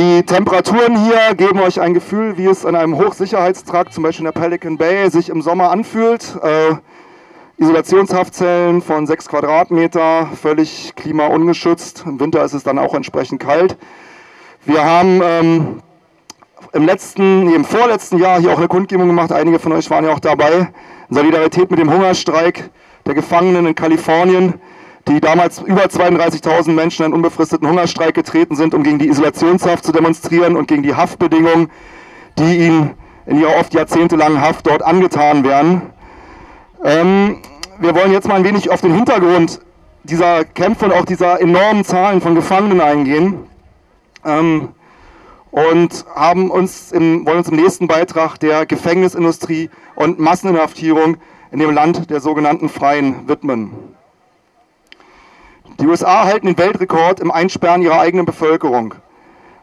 Die Temperaturen hier geben euch ein Gefühl, wie es an einem Hochsicherheitstrakt, zum Beispiel in der Pelican Bay, sich im Sommer anfühlt. Äh, Isolationshaftzellen von 6 Quadratmeter, völlig klimaungeschützt. Im Winter ist es dann auch entsprechend kalt. Wir haben ähm, im letzten, nee, im vorletzten Jahr hier auch eine Kundgebung gemacht. Einige von euch waren ja auch dabei. In Solidarität mit dem Hungerstreik der Gefangenen in Kalifornien, die damals über 32.000 Menschen in unbefristeten Hungerstreik getreten sind, um gegen die Isolationshaft zu demonstrieren und gegen die Haftbedingungen, die ihnen in ihrer oft jahrzehntelangen Haft dort angetan werden. Ähm, wir wollen jetzt mal ein wenig auf den Hintergrund dieser Kämpfe und auch dieser enormen Zahlen von Gefangenen eingehen. Ähm, und haben uns im, wollen uns im nächsten Beitrag der Gefängnisindustrie und Masseninhaftierung in dem Land der sogenannten Freien widmen. Die USA halten den Weltrekord im Einsperren ihrer eigenen Bevölkerung.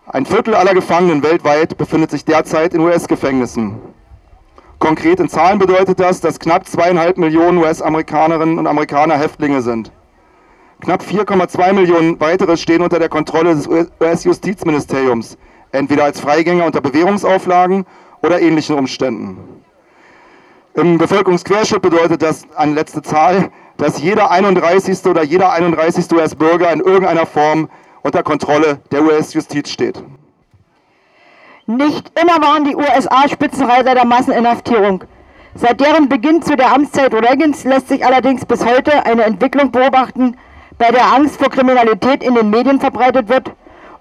Ein Viertel aller Gefangenen weltweit befindet sich derzeit in US-Gefängnissen. Konkret in Zahlen bedeutet das, dass knapp zweieinhalb Millionen US-Amerikanerinnen und Amerikaner Häftlinge sind. Knapp 4,2 Millionen weitere stehen unter der Kontrolle des US-Justizministeriums, entweder als Freigänger unter Bewährungsauflagen oder ähnlichen Umständen. Im Bevölkerungsquerschnitt bedeutet das eine letzte Zahl, dass jeder 31. oder jeder 31. US-Bürger in irgendeiner Form unter Kontrolle der US-Justiz steht. Nicht immer waren die USA Spitzenreiter der Masseninhaftierung. Seit deren Beginn zu der Amtszeit Reagans lässt sich allerdings bis heute eine Entwicklung beobachten, bei der Angst vor Kriminalität in den Medien verbreitet wird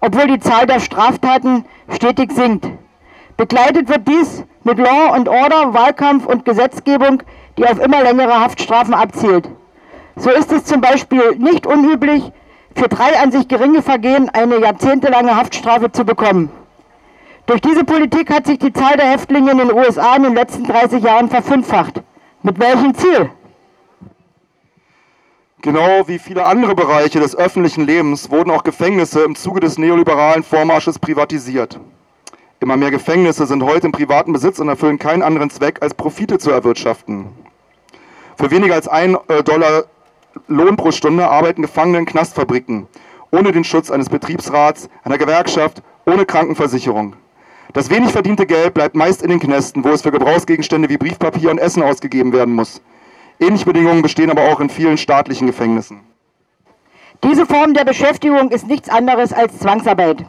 obwohl die Zahl der Straftaten stetig sinkt. Begleitet wird dies mit Law and Order, Wahlkampf und Gesetzgebung, die auf immer längere Haftstrafen abzielt. So ist es zum Beispiel nicht unüblich, für drei an sich geringe Vergehen eine jahrzehntelange Haftstrafe zu bekommen. Durch diese Politik hat sich die Zahl der Häftlinge in den USA in den letzten 30 Jahren verfünffacht. Mit welchem Ziel? Genau wie viele andere Bereiche des öffentlichen Lebens wurden auch Gefängnisse im Zuge des neoliberalen Vormarsches privatisiert. Immer mehr Gefängnisse sind heute im privaten Besitz und erfüllen keinen anderen Zweck, als Profite zu erwirtschaften. Für weniger als ein äh, Dollar Lohn pro Stunde arbeiten Gefangene in Knastfabriken, ohne den Schutz eines Betriebsrats, einer Gewerkschaft, ohne Krankenversicherung. Das wenig verdiente Geld bleibt meist in den Knästen, wo es für Gebrauchsgegenstände wie Briefpapier und Essen ausgegeben werden muss. Ähnliche Bedingungen bestehen aber auch in vielen staatlichen Gefängnissen. Diese Form der Beschäftigung ist nichts anderes als Zwangsarbeit.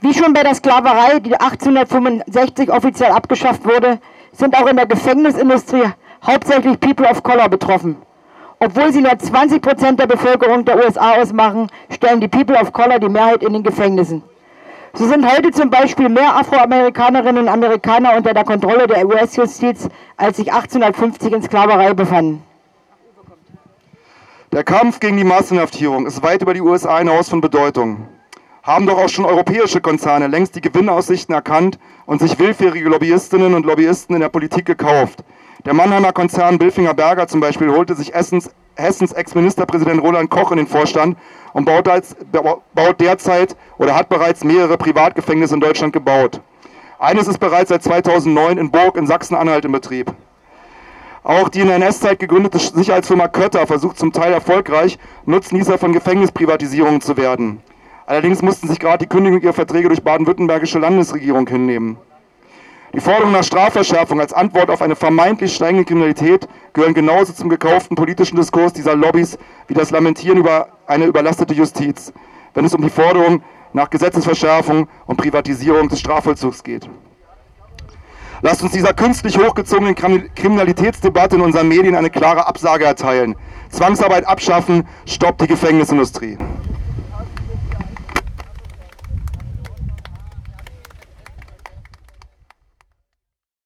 Wie schon bei der Sklaverei, die 1865 offiziell abgeschafft wurde, sind auch in der Gefängnisindustrie hauptsächlich People of Color betroffen. Obwohl sie nur 20 Prozent der Bevölkerung der USA ausmachen, stellen die People of Color die Mehrheit in den Gefängnissen. So sind heute zum Beispiel mehr Afroamerikanerinnen und Amerikaner unter der Kontrolle der US-Justiz, als sich 1850 in Sklaverei befanden. Der Kampf gegen die Massenhaftierung ist weit über die USA hinaus von Bedeutung. Haben doch auch schon europäische Konzerne längst die Gewinnaussichten erkannt und sich willfährige Lobbyistinnen und Lobbyisten in der Politik gekauft. Der Mannheimer Konzern Bilfinger Berger zum Beispiel holte sich Essens, Hessens Ex-Ministerpräsident Roland Koch in den Vorstand und baut, als, baut derzeit oder hat bereits mehrere Privatgefängnisse in Deutschland gebaut. Eines ist bereits seit 2009 in Burg in Sachsen-Anhalt in Betrieb. Auch die in der NS-Zeit gegründete Sicherheitsfirma Kötter versucht zum Teil erfolgreich, Nutznießer von Gefängnisprivatisierungen zu werden. Allerdings mussten sich gerade die Kündigung ihrer Verträge durch baden-württembergische Landesregierung hinnehmen. Die Forderung nach Strafverschärfung als Antwort auf eine vermeintlich steigende Kriminalität gehören genauso zum gekauften politischen Diskurs dieser Lobbys wie das Lamentieren über eine überlastete Justiz, wenn es um die Forderung nach Gesetzesverschärfung und Privatisierung des Strafvollzugs geht. Lasst uns dieser künstlich hochgezogenen Kriminalitätsdebatte in unseren Medien eine klare Absage erteilen. Zwangsarbeit abschaffen, stoppt die Gefängnisindustrie.